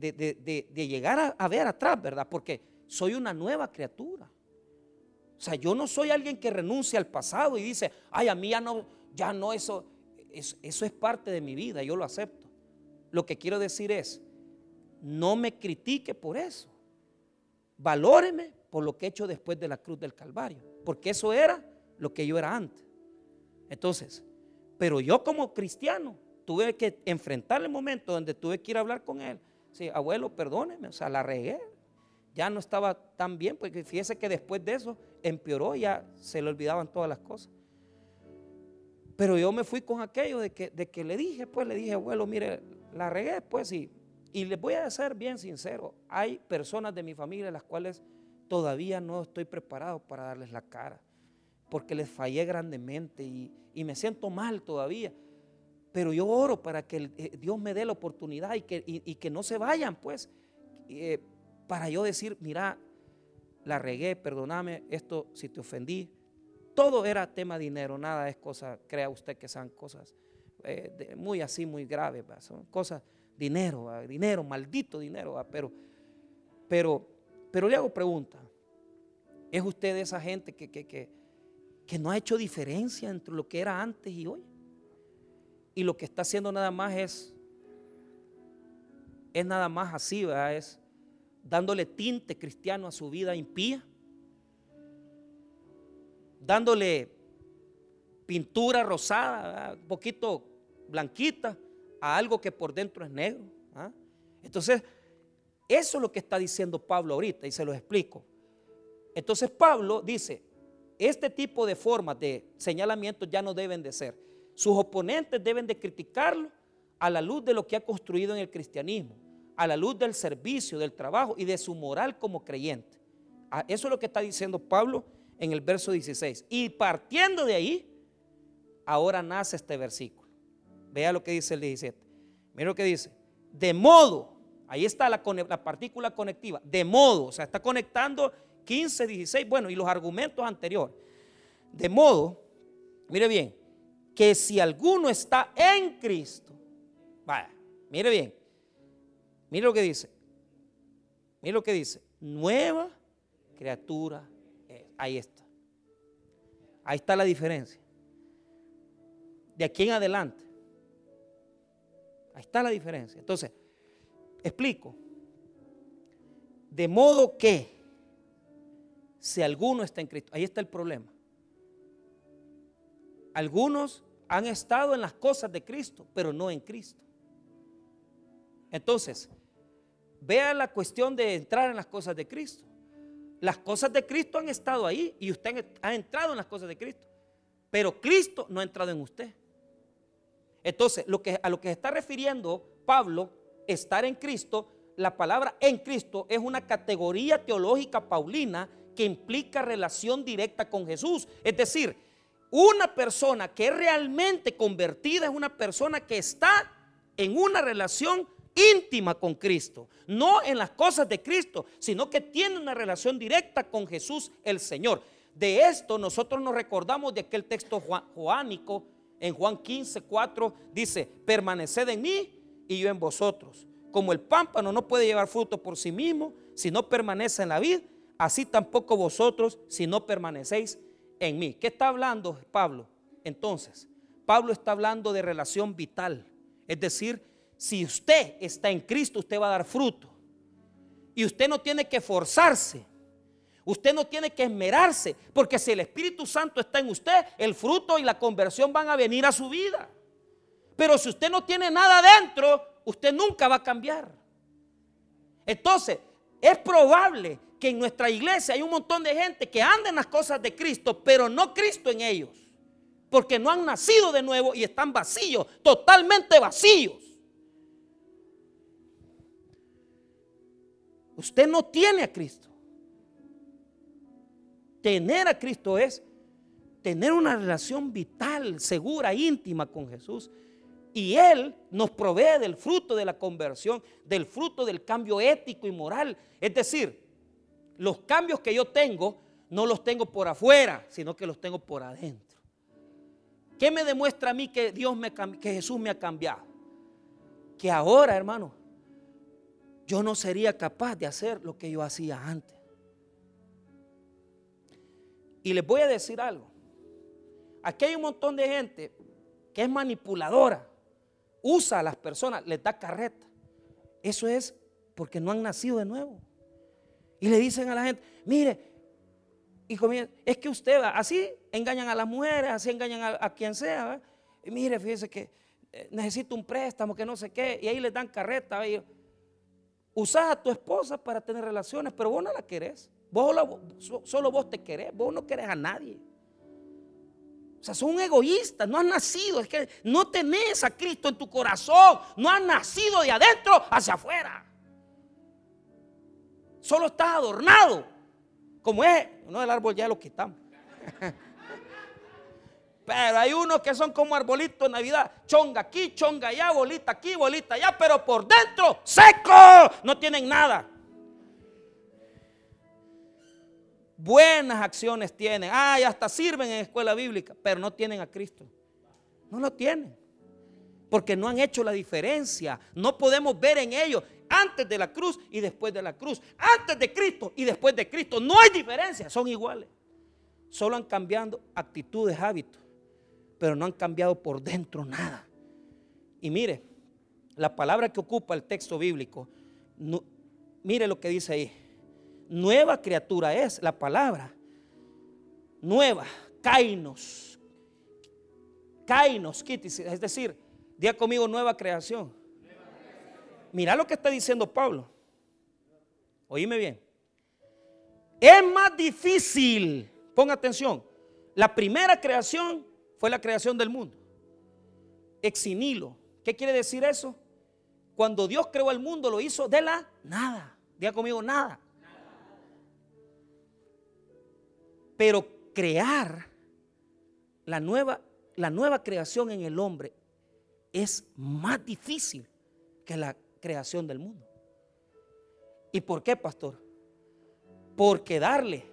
llegar a, ver atrás, ¿verdad? Porque soy una nueva criatura. O sea, yo no soy alguien que renuncia al pasado y dice, ay, a mí ya no, ya no, eso, eso, eso es parte de mi vida, yo lo acepto. Lo que quiero decir es, no me critique por eso. Valóreme por lo que he hecho después de la cruz del Calvario. Porque eso era lo que yo era antes. Entonces, pero yo como cristiano tuve que enfrentar el momento donde tuve que ir a hablar con él. Sí, abuelo, perdóneme, o sea, la regué. Ya no estaba tan bien, porque fíjese que después de eso empeoró, ya se le olvidaban todas las cosas. Pero yo me fui con aquello de que, de que le dije, pues le dije, abuelo, mire, la regué, pues, y, y les voy a ser bien sincero, hay personas de mi familia las cuales todavía no estoy preparado para darles la cara, porque les fallé grandemente y, y me siento mal todavía. Pero yo oro para que eh, Dios me dé la oportunidad y que, que no se vayan, pues, eh, para yo decir, mira, la regué, perdóname, esto si te ofendí. Todo era tema dinero, nada es cosa, crea usted que sean cosas eh, muy así, muy graves, son cosas, dinero, dinero, maldito dinero, pero, pero, pero le hago pregunta, ¿es usted esa gente que, que, que, que no ha hecho diferencia entre lo que era antes y hoy? y lo que está haciendo nada más es, es nada más así. Es dándole tinte cristiano a su vida impía, dándole pintura rosada, un poquito blanquita, a algo que por dentro es negro. ¿ah? Entonces, eso es lo que está diciendo Pablo ahorita y se lo explico. Entonces Pablo dice, este tipo de formas de señalamiento ya no deben de ser. Sus oponentes deben de criticarlo a la luz de lo que ha construido en el cristianismo, a la luz del servicio, del trabajo y de su moral como creyente. Ah, eso es lo que está diciendo Pablo en el verso 16. Y partiendo de ahí, ahora nace este versículo. Vea lo que dice el 17. Mira lo que dice. De modo, ahí está la, la partícula conectiva, de modo, o sea, está conectando 15, 16, bueno, y los argumentos anteriores. De modo, mire bien, que si alguno está en Cristo, vaya, mire bien, mire lo que dice, mire lo que dice, nueva criatura, ahí está, ahí está la diferencia. De aquí en adelante, ahí está la diferencia. Entonces, explico, de modo que si alguno está en Cristo, ahí está el problema. Algunos han estado en las cosas de Cristo, pero no en Cristo. Entonces, vea la cuestión de entrar en las cosas de Cristo. Las cosas de Cristo han estado ahí y usted ha entrado en las cosas de Cristo, pero Cristo no ha entrado en usted. Entonces, lo que, a lo que se está refiriendo Pablo, estar en Cristo, la palabra en Cristo es una categoría teológica paulina que implica relación directa con Jesús. Es decir, una persona que es realmente convertida es una persona que está en una relación íntima con Cristo, no en las cosas de Cristo, sino que tiene una relación directa con Jesús el Señor. De esto nosotros nos recordamos de aquel texto joánico en Juan 15, 4, dice, permaneced en mí y yo en vosotros. Como el pámpano no puede llevar fruto por sí mismo si no permanece en la vid, así tampoco vosotros si no permanecéis en mí. ¿Qué está hablando Pablo? Entonces, Pablo está hablando de relación vital. Es decir, si usted está en Cristo, usted va a dar fruto. Y usted no tiene que forzarse. Usted no tiene que esmerarse. Porque si el Espíritu Santo está en usted, el fruto y la conversión van a venir a su vida. Pero si usted no tiene nada dentro, usted nunca va a cambiar. Entonces, es probable que en nuestra iglesia hay un montón de gente que anda en las cosas de Cristo, pero no Cristo en ellos. Porque no han nacido de nuevo y están vacíos, totalmente vacíos. Usted no tiene a Cristo. Tener a Cristo es tener una relación vital, segura, íntima con Jesús. Y Él nos provee del fruto de la conversión, del fruto del cambio ético y moral. Es decir, los cambios que yo tengo no los tengo por afuera, sino que los tengo por adentro. ¿Qué me demuestra a mí que Dios me que Jesús me ha cambiado? Que ahora, hermano, yo no sería capaz de hacer lo que yo hacía antes. Y les voy a decir algo. Aquí hay un montón de gente que es manipuladora, usa a las personas, les da carreta. Eso es porque no han nacido de nuevo. Y le dicen a la gente, mire, hijo mío, es que usted va, así engañan a las mujeres, así engañan a, quien sea. Y mire, fíjese que eh, necesito un préstamo, que no sé qué, y ahí les dan carreta. Usas a tu esposa para tener relaciones, pero vos no la querés. Vos solo vos te querés, vos no querés a nadie. O sea, son egoístas, no has nacido, es que no tenés a Cristo en tu corazón, no has nacido de adentro hacia afuera. Solo estás adornado, como es, no el árbol ya lo quitamos. Pero hay unos que son como arbolitos de Navidad, chonga aquí, chonga allá, bolita aquí, bolita allá, pero por dentro seco, no tienen nada. buenas acciones tienen, ay, hasta sirven en escuela bíblica, pero no tienen a Cristo. No lo tienen. Porque no han hecho la diferencia. No podemos ver en ellos antes de la cruz y después de la cruz. Antes de Cristo y después de Cristo. No hay diferencia, son iguales. Solo han cambiado actitudes, hábitos, pero no han cambiado por dentro nada. Y mire, la palabra que ocupa el texto bíblico, mire lo que dice ahí nueva criatura es la palabra. Nueva, kainos. Kainos, es decir, día conmigo nueva creación. Mira lo que está diciendo Pablo. Oíme bien. Es más difícil, ponga atención, la primera creación fue la creación del mundo. Exinilo. ¿Qué quiere decir eso? Cuando Dios creó el mundo lo hizo de la nada. Día conmigo nada. Pero crear la nueva, la nueva creación en el hombre es más difícil que la creación del mundo. ¿Y por qué, pastor? Porque darle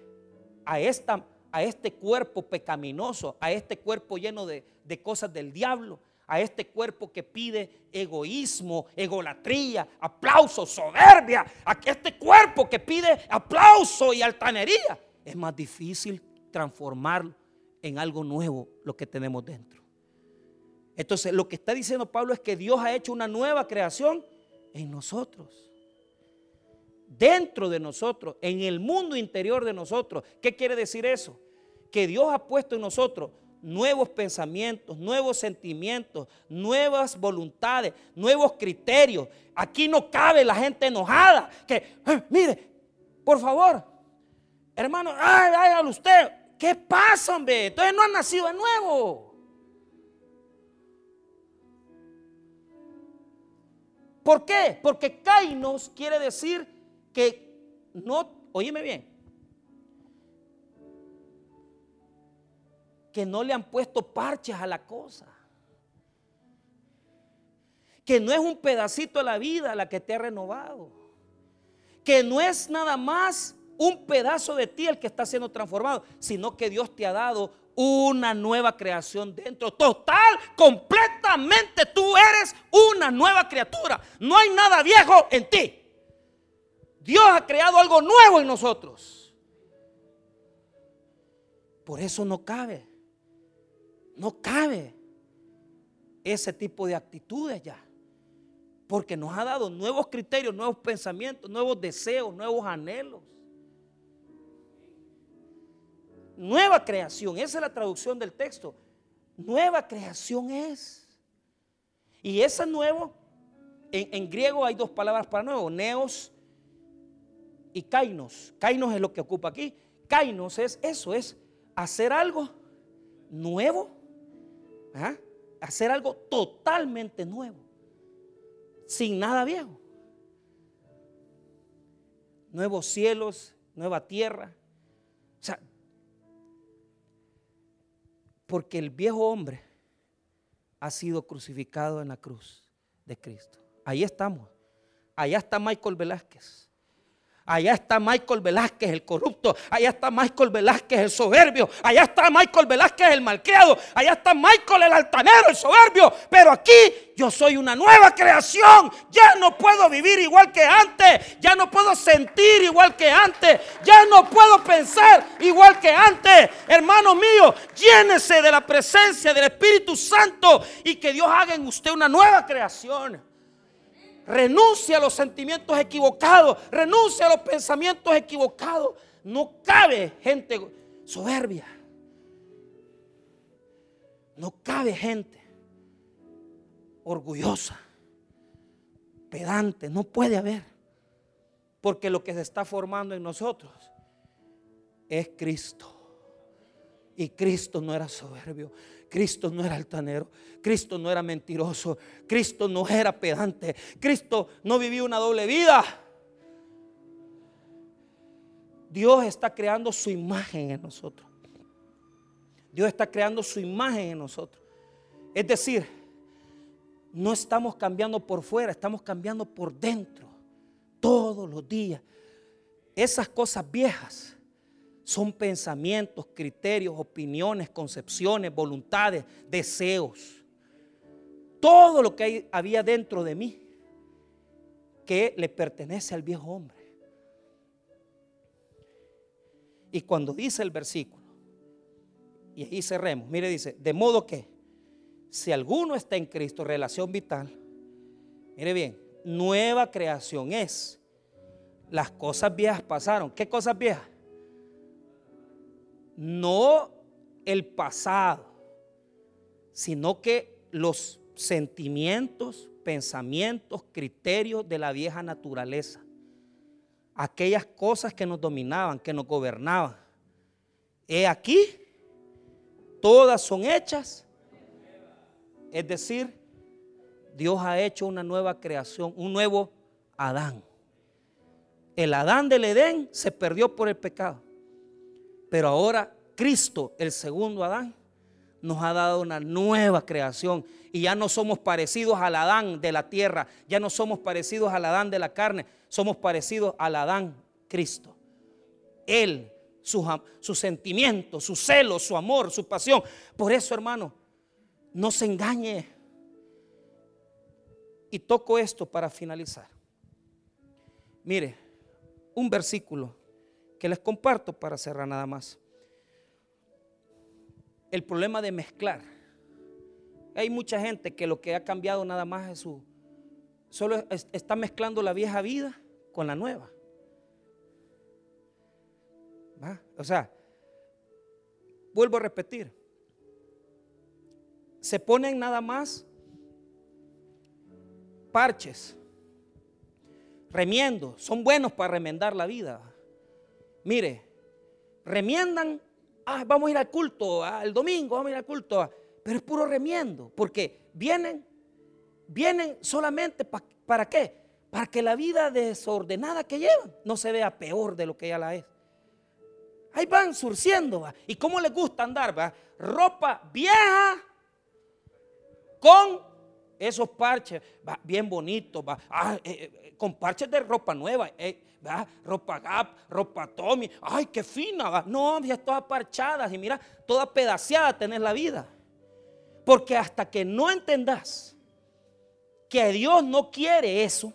a, esta, a este cuerpo pecaminoso, a este cuerpo lleno de, de cosas del diablo, a este cuerpo que pide egoísmo, egolatría, aplauso, soberbia, a este cuerpo que pide aplauso y altanería, es más difícil transformar en algo nuevo lo que tenemos dentro. Entonces, lo que está diciendo Pablo es que Dios ha hecho una nueva creación en nosotros. Dentro de nosotros, en el mundo interior de nosotros. ¿Qué quiere decir eso? Que Dios ha puesto en nosotros nuevos pensamientos, nuevos sentimientos, nuevas voluntades, nuevos criterios. Aquí no cabe la gente enojada que, ah, mire, por favor, Hermano, ay, hágalo usted. ¿Qué pasa, hombre? Entonces no ha nacido de nuevo. ¿Por qué? Porque Kainos quiere decir que no, oíme bien, que no le han puesto parches a la cosa. Que no es un pedacito de la vida la que te ha renovado. Que no es nada más un pedazo de ti el que está siendo transformado, sino que Dios te ha dado una nueva creación dentro. Total, completamente tú eres una nueva criatura. No hay nada viejo en ti. Dios ha creado algo nuevo en nosotros. Por eso no cabe, no cabe ese tipo de actitudes ya. Porque nos ha dado nuevos criterios, nuevos pensamientos, nuevos deseos, nuevos anhelos. nueva creación. Esa es la traducción del texto. Nueva creación es. Y esa nuevo, en, griego hay dos palabras para nuevo, neos y kainos. Kainos es lo que ocupa aquí. Kainos es eso, es hacer algo nuevo. ¿Ah? Hacer algo totalmente nuevo. Sin nada viejo. Nuevos cielos, nueva tierra. O sea, porque el viejo hombre ha sido crucificado en la cruz de Cristo. Ahí estamos. Allá está Michael Velázquez. Allá está Michael Velázquez, el corrupto. Allá está Michael Velázquez, el soberbio. Allá está Michael Velázquez, el malcriado. Allá está Michael, el altanero, el soberbio. Pero aquí yo soy una nueva creación. Ya no puedo vivir igual que antes. Ya no puedo sentir igual que antes. Ya no puedo pensar igual que antes. Hermano mío, llénese de la presencia del Espíritu Santo y que Dios haga en usted una nueva creación. Renuncia a los sentimientos equivocados. Renuncia a los pensamientos equivocados. No cabe gente soberbia. No cabe gente orgullosa, pedante. No puede haber. Porque lo que se está formando en nosotros es Cristo. Y Cristo no era soberbio. Cristo no era altanero, Cristo no era mentiroso, Cristo no era pedante, Cristo no vivía una doble vida. Dios está creando su imagen en nosotros. Dios está creando su imagen en nosotros. Es decir, no estamos cambiando por fuera, estamos cambiando por dentro. Todos los días. Esas cosas viejas son pensamientos, criterios, opiniones, concepciones, voluntades, deseos. Todo lo que había dentro de mí que le pertenece al viejo hombre. Y cuando dice el versículo, y ahí cerremos, mire, dice, de modo que si alguno está en Cristo, relación vital, mire bien, nueva creación es. Las cosas viejas pasaron. ¿Qué cosas viejas? No el pasado, sino que los sentimientos, pensamientos, criterios de la vieja naturaleza, aquellas cosas que nos dominaban, que nos gobernaban. He aquí, todas son hechas. Es decir, Dios ha hecho una nueva creación, un nuevo Adán. El Adán del Edén se perdió por el pecado. Pero ahora Cristo, el segundo Adán, nos ha dado una nueva creación. Y ya no somos parecidos al Adán de la tierra, ya no somos parecidos al Adán de la carne, somos parecidos al Adán Cristo. Él, sus, sus sentimientos, su celo, su amor, su pasión. Por eso, hermano, no se engañe. Y toco esto para finalizar. Mire, un versículo que les comparto para cerrar nada más. El problema de mezclar. Hay mucha gente que lo que ha cambiado nada más es su... Solo está mezclando la vieja vida con la nueva. O sea, vuelvo a repetir. Se ponen nada más parches, remiendo, son buenos para remendar la vida. Mire, remiendan, ah, vamos a ir al culto, al domingo vamos a ir al culto, pero es puro remiendo, porque vienen, vienen solamente para qué? Para que la vida desordenada que llevan no se vea peor de lo que ya la es. Ahí van surciendo. ¿y cómo les gusta andar? ¿va? Ropa vieja con esos parches, ¿va? bien bonitos, ¿va? Ah, eh, eh, con parches de ropa nueva. Eh, ropa Gap, ropa Tommy, ay, qué fina, no, ya todas parchadas y mira, toda pedaceada tenés la vida. Porque hasta que no entendas que Dios no quiere eso,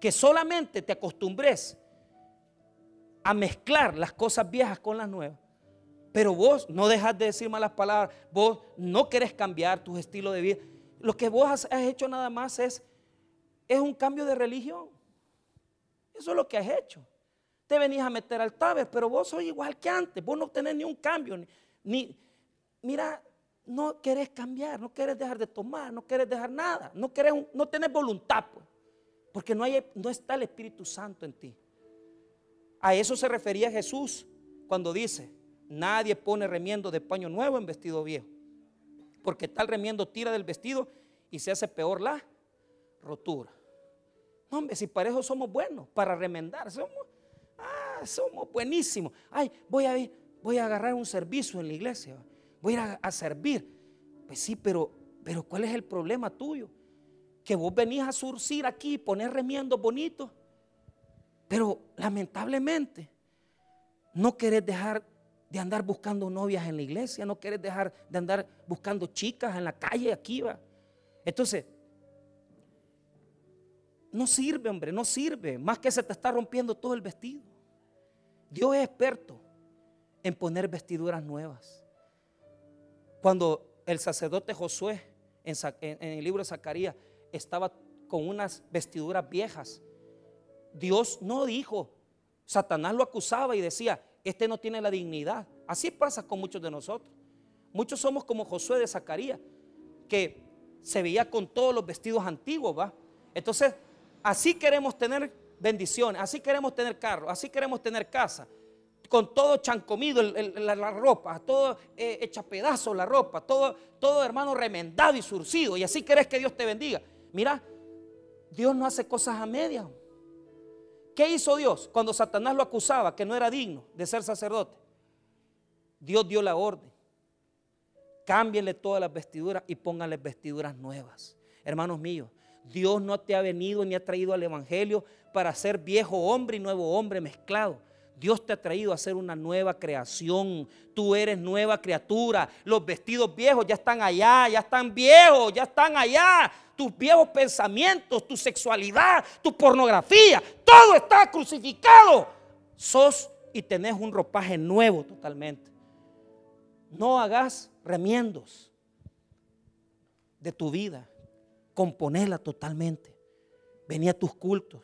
que solamente te acostumbres a mezclar las cosas viejas con las nuevas, pero vos no dejas de decir malas palabras, vos no querés cambiar tu estilo de vida. Lo que vos has hecho nada más es, es un cambio de religión. Eso es lo que has hecho. Te venís a meter al taber, pero vos sos igual que antes. Vos no tenés ni un cambio. Ni, mira, no querés cambiar, no querés dejar de tomar, no querés dejar nada. No, querés, no tenés voluntad, pues, porque no, hay, no está el Espíritu Santo en ti. A eso se refería Jesús cuando dice, nadie pone remiendo de paño nuevo en vestido viejo, porque tal remiendo tira del vestido y se hace peor la rotura. No, hombre, si para eso somos buenos, para remendar, somos, ah, somos buenísimos. Ay, voy a, voy a agarrar un servicio en la iglesia, voy a a, servir. Pues sí, pero, pero ¿cuál es el problema tuyo? Que vos venís a surcir aquí poner remiendos bonitos pero lamentablemente no querés dejar de andar buscando novias en la iglesia, no querés dejar de andar buscando chicas en la calle aquí va. Entonces, no sirve, hombre, no sirve. Más que se te está rompiendo todo el vestido. Dios es experto en poner vestiduras nuevas. Cuando el sacerdote Josué en, el libro de Zacarías estaba con unas vestiduras viejas, Dios no dijo, Satanás lo acusaba y decía, este no tiene la dignidad. Así pasa con muchos de nosotros. Muchos somos como Josué de Zacarías, que se veía con todos los vestidos antiguos, ¿va? Entonces, así queremos tener bendiciones, así queremos tener carro, así queremos tener casa, con todo chancomido la, ropa, todo eh, hecha pedazos la ropa, todo, todo hermano remendado y surcido, y así querés que Dios te bendiga. Mira, Dios no hace cosas a medias. ¿Qué hizo Dios cuando Satanás lo acusaba que no era digno de ser sacerdote? Dios dio la orden. Cámbienle todas las vestiduras y pónganle vestiduras nuevas. Hermanos míos, Dios no te ha venido ni ha traído al Evangelio para ser viejo hombre y nuevo hombre mezclado. Dios te ha traído a ser una nueva creación. Tú eres nueva criatura. Los vestidos viejos ya están allá, ya están viejos, ya están allá tus viejos pensamientos, tu sexualidad, tu pornografía, todo está crucificado. Sos y tenés un ropaje nuevo totalmente. No hagas remiendos de tu vida. Componela totalmente. Venía a tus cultos.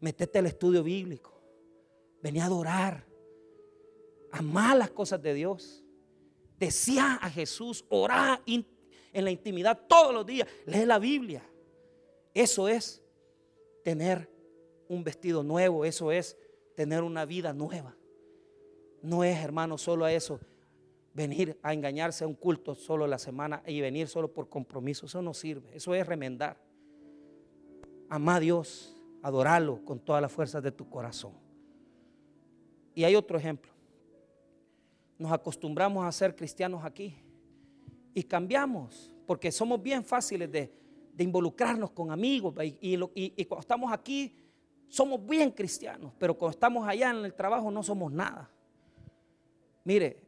Metete al estudio bíblico. Venía a adorar. Amar las cosas de Dios. Decía a Jesús, orá en la intimidad todos los días. Lee la Biblia. Eso es tener un vestido nuevo, eso es tener una vida nueva. No es, hermano, solo a eso, venir a engañarse a un culto solo la semana y venir solo por compromiso. Eso no sirve, eso es remendar. Ama a Dios, adorarlo con todas las fuerzas de tu corazón. Y hay otro ejemplo. Nos acostumbramos a ser cristianos aquí y cambiamos, porque somos bien fáciles de, involucrarnos con amigos y, cuando estamos aquí somos bien cristianos, pero cuando estamos allá en el trabajo no somos nada. Mire,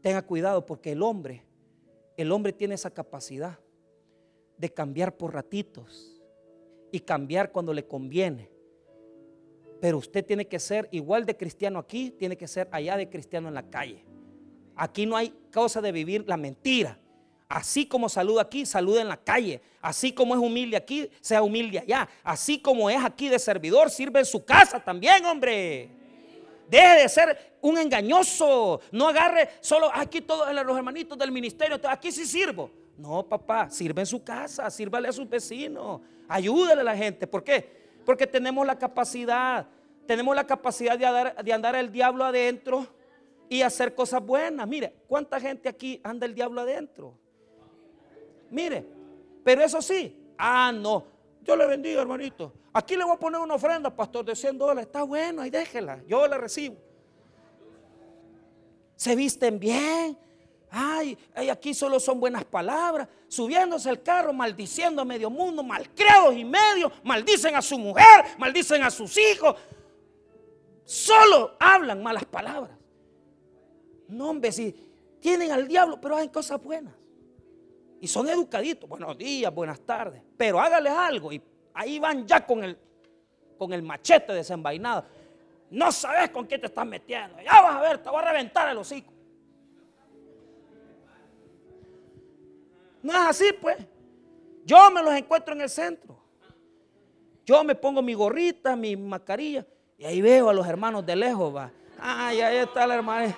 tenga cuidado porque el hombre, el hombre tiene esa capacidad de cambiar por ratitos y cambiar cuando le conviene. Pero usted tiene que ser igual de cristiano aquí, tiene que ser allá de cristiano en la calle. Aquí no hay causa de vivir la mentira. Así como saluda aquí, saluda en la calle. Así como es humilde aquí, sea humilde allá. Así como es aquí de servidor, sirve en su casa también, hombre. Deje de ser un engañoso. No agarre solo aquí todos los hermanitos del ministerio. Aquí sí sirvo. No, papá, sirve en su casa, sírvale a sus vecinos. Ayúdale a la gente. ¿Por qué? Porque tenemos la capacidad. Tenemos la capacidad de andar, de andar el diablo adentro y hacer cosas buenas. Mire, ¿cuánta gente aquí anda el diablo adentro? Mire, pero eso sí, ah, no, yo le bendiga, hermanito. Aquí le voy a poner una ofrenda, pastor, de 100 dólares. Está bueno, ahí déjela, yo la recibo. Se visten bien. Ay, aquí solo son buenas palabras. Subiéndose el carro, maldiciendo a medio mundo, malcriados y medio. Maldicen a su mujer, maldicen a sus hijos. Solo hablan malas palabras. No, hombre, si tienen al diablo, pero hay cosas buenas. Y son educaditos. Buenos días, buenas tardes. Pero hágales algo. Y ahí van ya con el, con el machete desenvainado. No sabes con qué te estás metiendo. Ya vas a ver, te voy a reventar el hocico. No es así, pues. Yo me los encuentro en el centro. Yo me pongo mi gorrita, mi mascarilla. Y ahí veo a los hermanos de lejos, va. Ay, ahí está la hermana.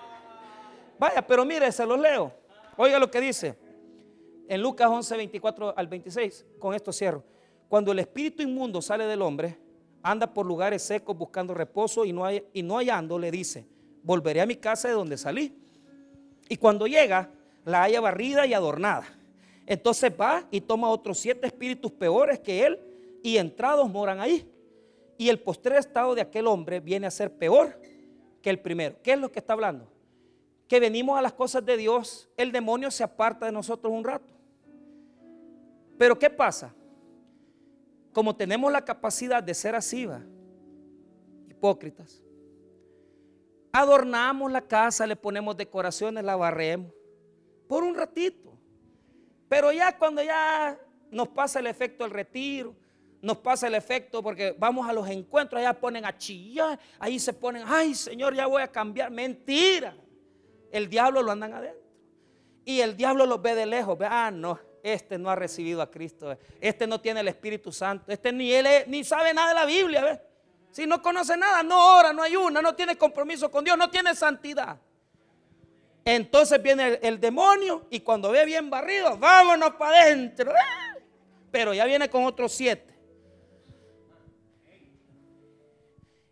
Vaya, pero mire, se los leo. Oiga lo que dice en Lucas 11, 24 al 26. Con esto cierro. Cuando el espíritu inmundo sale del hombre, anda por lugares secos buscando reposo y no, hay, y no hallando, le dice, volveré a mi casa de donde salí. Y cuando llega, la haya barrida y adornada. Entonces va y toma otros siete espíritus peores que él y entrados moran ahí. Y el postrer estado de aquel hombre viene a ser peor que el primero. ¿Qué es lo que está hablando? Que venimos a las cosas de Dios, el demonio se aparta de nosotros un rato. Pero ¿qué pasa? Como tenemos la capacidad de ser así, hipócritas, adornamos la casa, le ponemos decoraciones, la barremos por un ratito. Pero ya cuando ya nos pasa el efecto del retiro, nos pasa el efecto porque vamos a los encuentros, allá ponen a chillar, ahí se ponen, ay Señor, ya voy a cambiar. Mentira. El diablo lo andan adentro. Y el diablo los ve de lejos. ah, no, este no ha recibido a Cristo. Este no tiene el Espíritu Santo. Este ni, él ni sabe nada de la Biblia. Si no conoce nada, no ora, no ayuna, no tiene compromiso con Dios, no tiene santidad. Entonces viene el, demonio y cuando ve bien barrido, vámonos para adentro. Pero ya viene con otros siete.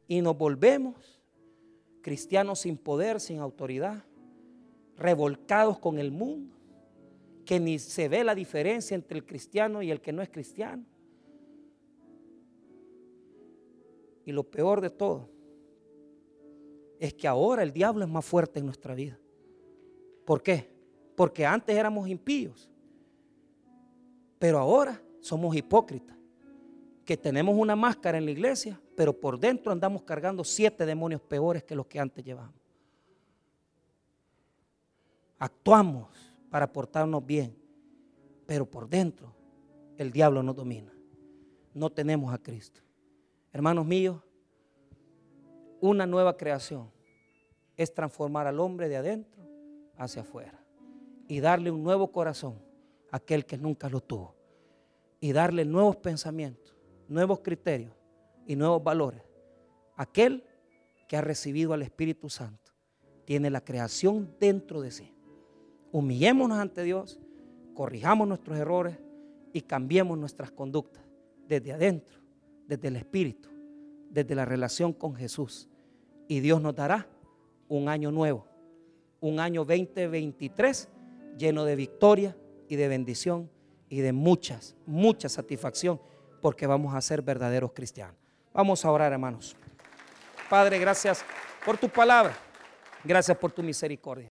y nos volvemos cristianos sin poder, sin autoridad, revolcados con el mundo, que ni se ve la diferencia entre el cristiano y el que no es cristiano. Y lo peor de todo es que ahora el diablo es más fuerte en nuestra vida. ¿Por qué? Porque antes éramos impíos, pero ahora somos hipócritas que tenemos una máscara en la iglesia, pero por dentro andamos cargando siete demonios peores que los que antes llevamos. Actuamos para portarnos bien, pero por dentro el diablo nos domina. No tenemos a Cristo. Hermanos míos, una nueva creación es transformar al hombre de adentro hacia afuera y darle un nuevo corazón a aquel que nunca lo tuvo y darle nuevos pensamientos nuevos criterios y nuevos valores. Aquel que ha recibido al Espíritu Santo tiene la creación dentro de sí. Humillémonos ante Dios, corrijamos nuestros errores y cambiemos nuestras conductas desde adentro, desde el Espíritu, desde la relación con Jesús. Y Dios nos dará un año nuevo, un año 2023 lleno de victoria y de bendición y de muchas, mucha satisfacción porque vamos a ser verdaderos cristianos. Vamos a orar, hermanos. Padre, gracias por tu palabra. Gracias por tu misericordia.